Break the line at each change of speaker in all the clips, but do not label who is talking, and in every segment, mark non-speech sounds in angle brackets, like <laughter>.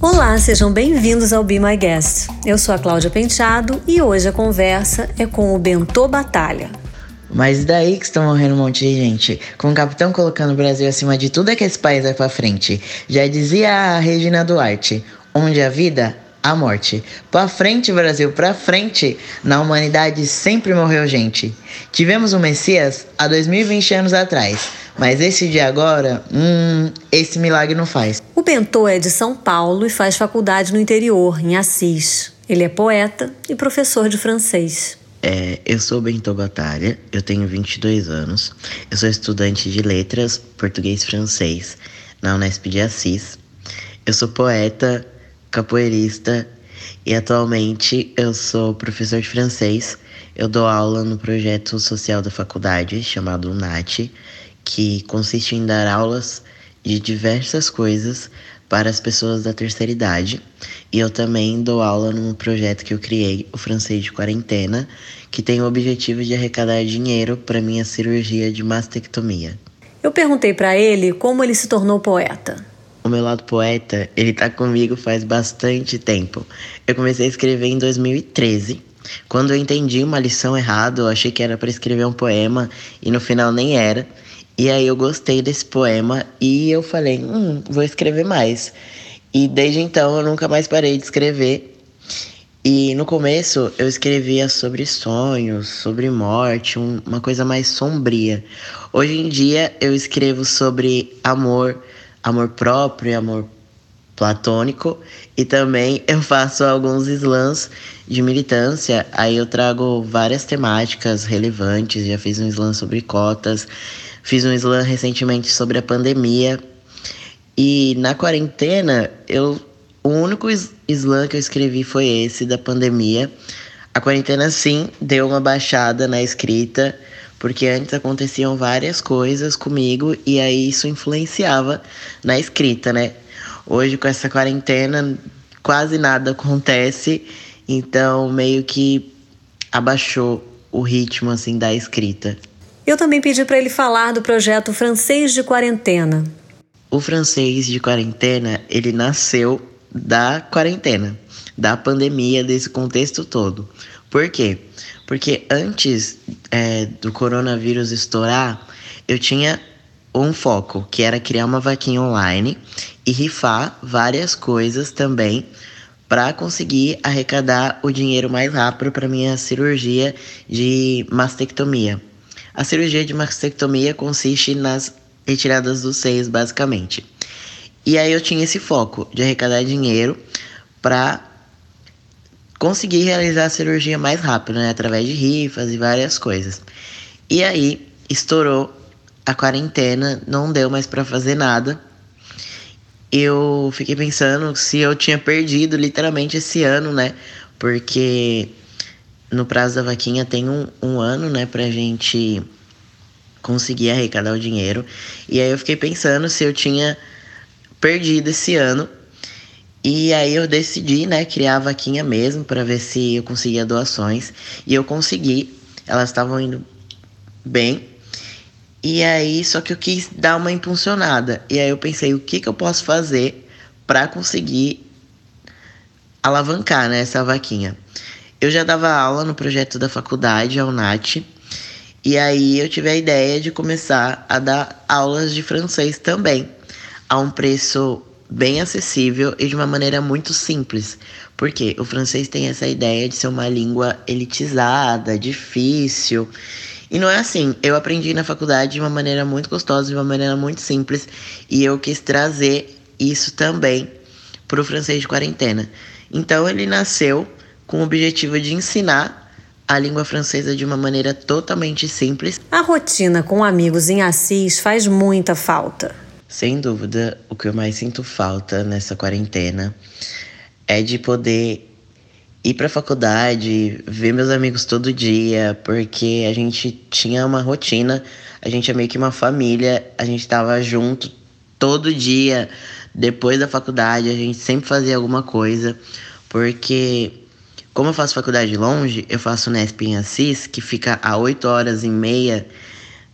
Olá, sejam bem-vindos ao Be My Guest. Eu sou a Cláudia Penteado e hoje a conversa é com o Bentô Batalha.
Mas daí que estão morrendo um monte de gente, com o capitão colocando o Brasil acima de tudo é que esse país vai pra frente. Já dizia a Regina Duarte, onde a vida, a morte. Pra frente, Brasil, pra frente. Na humanidade sempre morreu gente. Tivemos um Messias há 2020 anos atrás, mas esse de agora, hum, esse milagre não faz.
O Bentô é de São Paulo e faz faculdade no interior, em Assis. Ele é poeta e professor de francês.
É, eu sou Bento Batalha, eu tenho 22 anos, eu sou estudante de letras, português francês na Unesp de Assis. Eu sou poeta, capoeirista e atualmente eu sou professor de francês. Eu dou aula no projeto social da faculdade chamado UNAT, que consiste em dar aulas de diversas coisas para as pessoas da terceira idade. E eu também dou aula num projeto que eu criei, o Francês de Quarentena, que tem o objetivo de arrecadar dinheiro para minha cirurgia de mastectomia.
Eu perguntei para ele como ele se tornou poeta.
O meu lado poeta, ele tá comigo faz bastante tempo. Eu comecei a escrever em 2013. Quando eu entendi uma lição errada, eu achei que era para escrever um poema e no final nem era. E aí eu gostei desse poema e eu falei, hum, vou escrever mais. E desde então eu nunca mais parei de escrever. E no começo eu escrevia sobre sonhos, sobre morte, um, uma coisa mais sombria. Hoje em dia eu escrevo sobre amor, amor próprio, amor platônico e também eu faço alguns slams de militância. Aí eu trago várias temáticas relevantes, já fiz um slam sobre cotas, Fiz um slam recentemente sobre a pandemia. E na quarentena, eu o único slam que eu escrevi foi esse da pandemia. A quarentena sim deu uma baixada na escrita, porque antes aconteciam várias coisas comigo e aí isso influenciava na escrita, né? Hoje com essa quarentena quase nada acontece, então meio que abaixou o ritmo assim da escrita.
Eu também pedi para ele falar do projeto Francês de Quarentena.
O Francês de Quarentena, ele nasceu da quarentena, da pandemia, desse contexto todo. Por quê? Porque antes é, do coronavírus estourar, eu tinha um foco, que era criar uma vaquinha online e rifar várias coisas também para conseguir arrecadar o dinheiro mais rápido para minha cirurgia de mastectomia. A cirurgia de mastectomia consiste nas retiradas dos seios, basicamente. E aí eu tinha esse foco de arrecadar dinheiro para conseguir realizar a cirurgia mais rápido, né? Através de rifas e várias coisas. E aí estourou a quarentena, não deu mais para fazer nada. Eu fiquei pensando se eu tinha perdido literalmente esse ano, né? Porque no prazo da vaquinha tem um, um ano, né, pra gente conseguir arrecadar o dinheiro. E aí eu fiquei pensando se eu tinha perdido esse ano. E aí eu decidi, né, criar a vaquinha mesmo para ver se eu conseguia doações. E eu consegui. Elas estavam indo bem. E aí, só que eu quis dar uma impulsionada. E aí eu pensei, o que, que eu posso fazer para conseguir alavancar né, essa vaquinha? Eu já dava aula no projeto da faculdade, a UNAT, e aí eu tive a ideia de começar a dar aulas de francês também, a um preço bem acessível e de uma maneira muito simples. Porque o francês tem essa ideia de ser uma língua elitizada, difícil. E não é assim. Eu aprendi na faculdade de uma maneira muito gostosa, de uma maneira muito simples, e eu quis trazer isso também para o francês de quarentena. Então ele nasceu com o objetivo de ensinar a língua francesa de uma maneira totalmente simples.
A rotina com amigos em Assis faz muita falta.
Sem dúvida, o que eu mais sinto falta nessa quarentena é de poder ir para a faculdade, ver meus amigos todo dia, porque a gente tinha uma rotina, a gente é meio que uma família, a gente estava junto todo dia. Depois da faculdade, a gente sempre fazia alguma coisa, porque como eu faço faculdade longe, eu faço Nesp em Assis, que fica a 8 horas e meia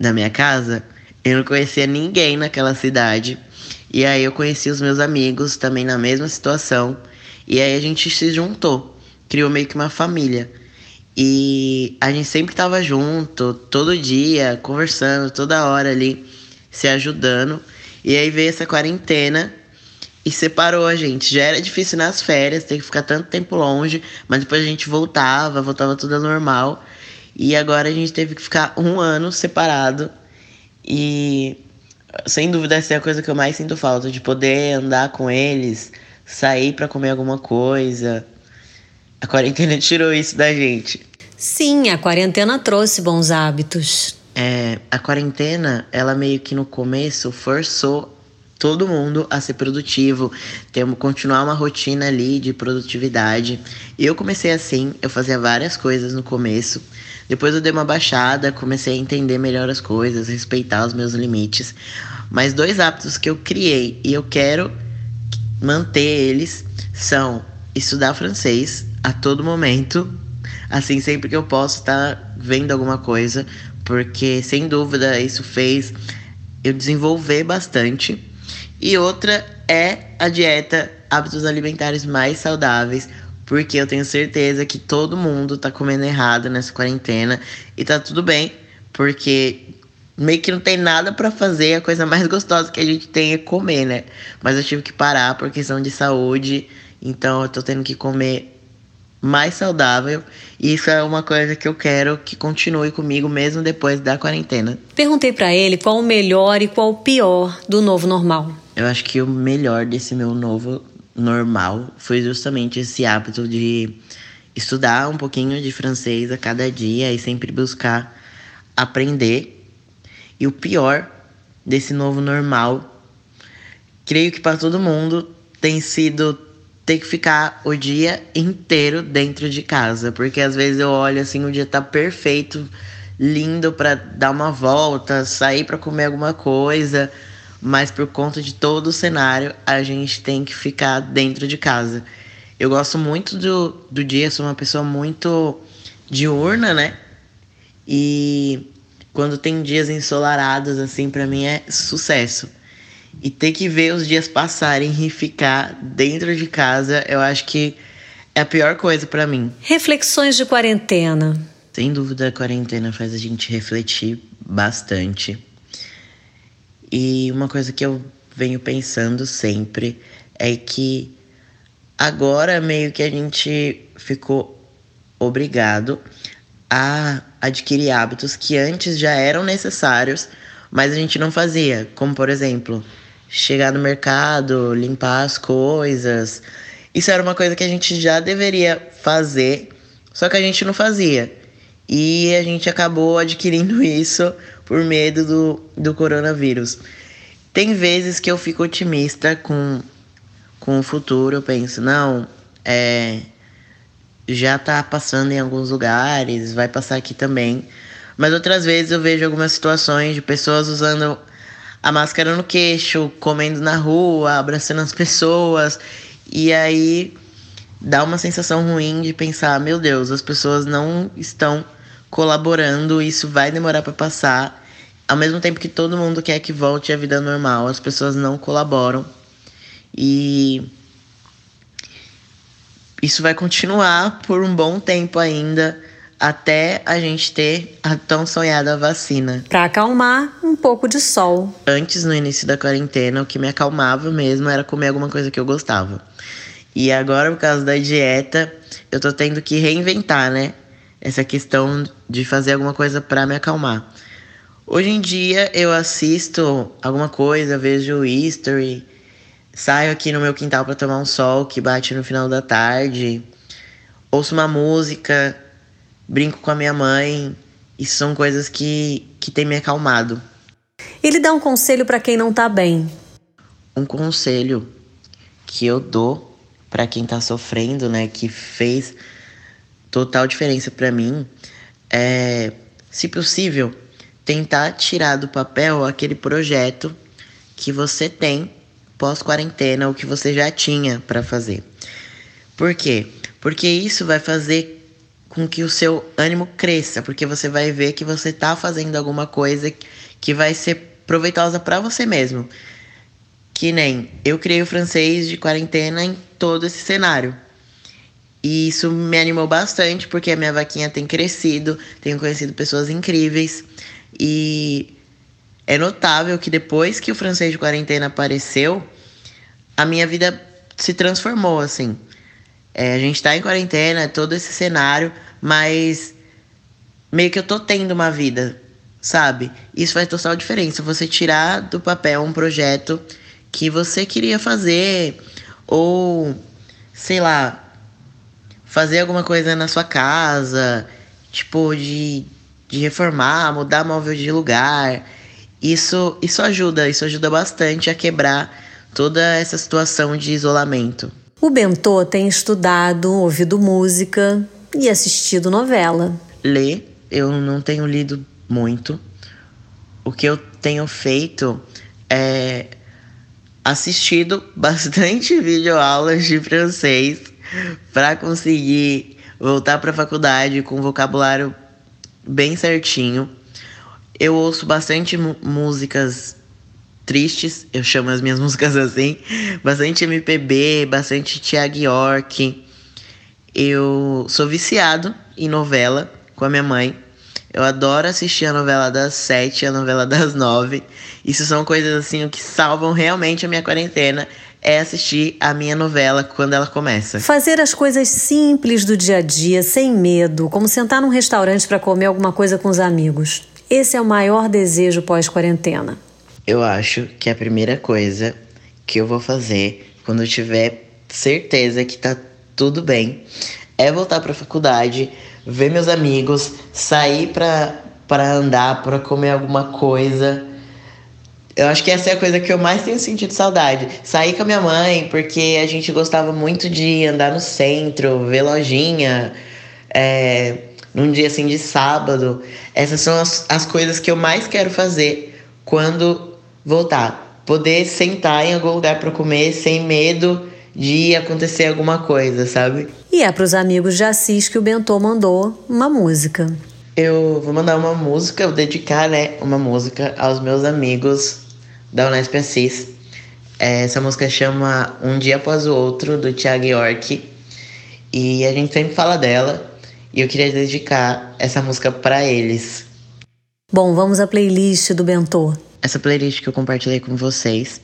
da minha casa. Eu não conhecia ninguém naquela cidade. E aí eu conheci os meus amigos também na mesma situação. E aí a gente se juntou, criou meio que uma família. E a gente sempre tava junto, todo dia, conversando, toda hora ali, se ajudando. E aí veio essa quarentena e separou a gente. Já era difícil nas férias, ter que ficar tanto tempo longe, mas depois a gente voltava, voltava tudo normal. E agora a gente teve que ficar um ano separado. E sem dúvida essa é a coisa que eu mais sinto falta, de poder andar com eles, sair para comer alguma coisa. A quarentena <laughs> tirou isso da gente.
Sim, a quarentena trouxe bons hábitos.
É, a quarentena, ela meio que no começo forçou todo mundo a ser produtivo, ter, continuar uma rotina ali de produtividade. Eu comecei assim, eu fazia várias coisas no começo. Depois eu dei uma baixada, comecei a entender melhor as coisas, respeitar os meus limites. Mas dois hábitos que eu criei e eu quero manter eles são estudar francês a todo momento, assim sempre que eu posso estar tá vendo alguma coisa, porque sem dúvida isso fez eu desenvolver bastante. E outra é a dieta, hábitos alimentares mais saudáveis, porque eu tenho certeza que todo mundo tá comendo errado nessa quarentena e tá tudo bem, porque meio que não tem nada para fazer, a coisa mais gostosa que a gente tem é comer, né? Mas eu tive que parar por questão de saúde, então eu tô tendo que comer mais saudável. Isso é uma coisa que eu quero que continue comigo mesmo depois da quarentena.
Perguntei para ele qual o melhor e qual o pior do novo normal.
Eu acho que o melhor desse meu novo normal foi justamente esse hábito de estudar um pouquinho de francês a cada dia e sempre buscar aprender e o pior desse novo normal, creio que para todo mundo tem sido ter que ficar o dia inteiro dentro de casa, porque às vezes eu olho assim, o dia tá perfeito, lindo para dar uma volta, sair para comer alguma coisa, mas por conta de todo o cenário, a gente tem que ficar dentro de casa. Eu gosto muito do, do dia, sou uma pessoa muito diurna, né? E quando tem dias ensolarados, assim, para mim é sucesso. E ter que ver os dias passarem e ficar dentro de casa, eu acho que é a pior coisa para mim.
Reflexões de quarentena.
Sem dúvida, a quarentena faz a gente refletir bastante. E uma coisa que eu venho pensando sempre é que agora meio que a gente ficou obrigado a adquirir hábitos que antes já eram necessários, mas a gente não fazia, como por exemplo, chegar no mercado, limpar as coisas. Isso era uma coisa que a gente já deveria fazer, só que a gente não fazia. E a gente acabou adquirindo <laughs> isso por medo do, do coronavírus. Tem vezes que eu fico otimista com, com o futuro, eu penso, não, é, já tá passando em alguns lugares, vai passar aqui também. Mas outras vezes eu vejo algumas situações de pessoas usando a máscara no queixo, comendo na rua, abraçando as pessoas. E aí dá uma sensação ruim de pensar, meu Deus, as pessoas não estão colaborando, isso vai demorar para passar. Ao mesmo tempo que todo mundo quer que volte à vida normal, as pessoas não colaboram. E isso vai continuar por um bom tempo ainda, até a gente ter a tão sonhada vacina.
Para acalmar, um pouco de sol.
Antes, no início da quarentena, o que me acalmava mesmo era comer alguma coisa que eu gostava. E agora, por causa da dieta, eu tô tendo que reinventar, né? Essa questão de fazer alguma coisa para me acalmar. Hoje em dia, eu assisto alguma coisa, vejo history Saio aqui no meu quintal para tomar um sol que bate no final da tarde. Ouço uma música, brinco com a minha mãe. Isso são coisas que, que têm me acalmado.
Ele dá um conselho para quem não tá bem.
Um conselho que eu dou para quem tá sofrendo, né, que fez total diferença para mim, é, se possível, tentar tirar do papel aquele projeto que você tem pós-quarentena o que você já tinha para fazer. Por quê? Porque isso vai fazer com que o seu ânimo cresça, porque você vai ver que você está fazendo alguma coisa que vai ser proveitosa para você mesmo. Que nem eu criei o francês de quarentena em todo esse cenário. E isso me animou bastante porque a minha vaquinha tem crescido, tenho conhecido pessoas incríveis e é notável que depois que o francês de quarentena apareceu, a minha vida se transformou assim. É, a gente tá em quarentena, é todo esse cenário, mas meio que eu tô tendo uma vida, sabe? Isso faz total diferença. Você tirar do papel um projeto que você queria fazer, ou sei lá, fazer alguma coisa na sua casa, tipo, de, de reformar, mudar móvel de lugar. Isso, isso ajuda, isso ajuda bastante a quebrar toda essa situação de isolamento.
O Bentô tem estudado, ouvido música e assistido novela.
Ler, eu não tenho lido muito. O que eu tenho feito é assistido <laughs> bastante videoaulas de francês para conseguir voltar para a faculdade com vocabulário bem certinho. Eu ouço bastante músicas tristes, eu chamo as minhas <laughs> músicas assim, bastante MPB, bastante Thiago York. Eu sou viciado em novela com a minha mãe. Eu adoro assistir a novela das sete, a novela <laughs> das nove. Isso são coisas assim que salvam realmente a minha quarentena. É assistir a minha novela quando ela começa.
Fazer as coisas simples do dia a dia, sem medo, como sentar num restaurante para comer alguma coisa com os amigos. Esse é o maior desejo pós-quarentena.
Eu acho que a primeira coisa que eu vou fazer quando eu tiver certeza que tá tudo bem é voltar para a faculdade, ver meus amigos, sair para para andar, para comer alguma coisa. Eu acho que essa é a coisa que eu mais tenho sentido saudade. Sair com a minha mãe, porque a gente gostava muito de andar no centro, ver lojinha, é, num dia assim de sábado. Essas são as, as coisas que eu mais quero fazer quando voltar. Poder sentar em algum lugar para comer sem medo de acontecer alguma coisa, sabe?
E é para os amigos de Assis que o Bentô mandou uma música.
Eu vou mandar uma música, vou dedicar, né, uma música aos meus amigos da Unesp Assis. É, essa música chama Um Dia Após o Outro, do Thiago York. E a gente sempre fala dela. E eu queria dedicar essa música para eles.
Bom, vamos à playlist do Bentô
essa playlist que eu compartilhei com vocês.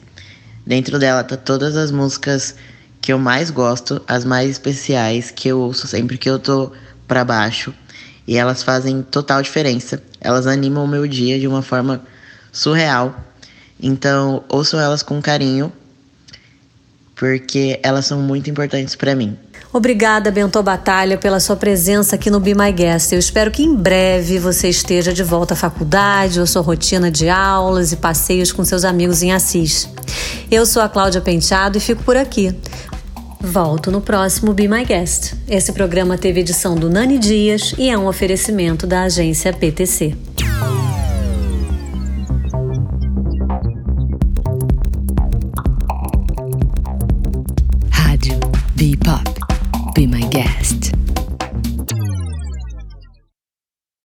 Dentro dela tá todas as músicas que eu mais gosto, as mais especiais que eu ouço sempre que eu tô para baixo, e elas fazem total diferença. Elas animam o meu dia de uma forma surreal. Então, ouçam elas com carinho, porque elas são muito importantes para mim.
Obrigada, Bento Batalha, pela sua presença aqui no Be My Guest. Eu espero que em breve você esteja de volta à faculdade ou sua rotina de aulas e passeios com seus amigos em Assis. Eu sou a Cláudia Penteado e fico por aqui. Volto no próximo Be My Guest. Esse programa teve edição do Nani Dias e é um oferecimento da agência PTC.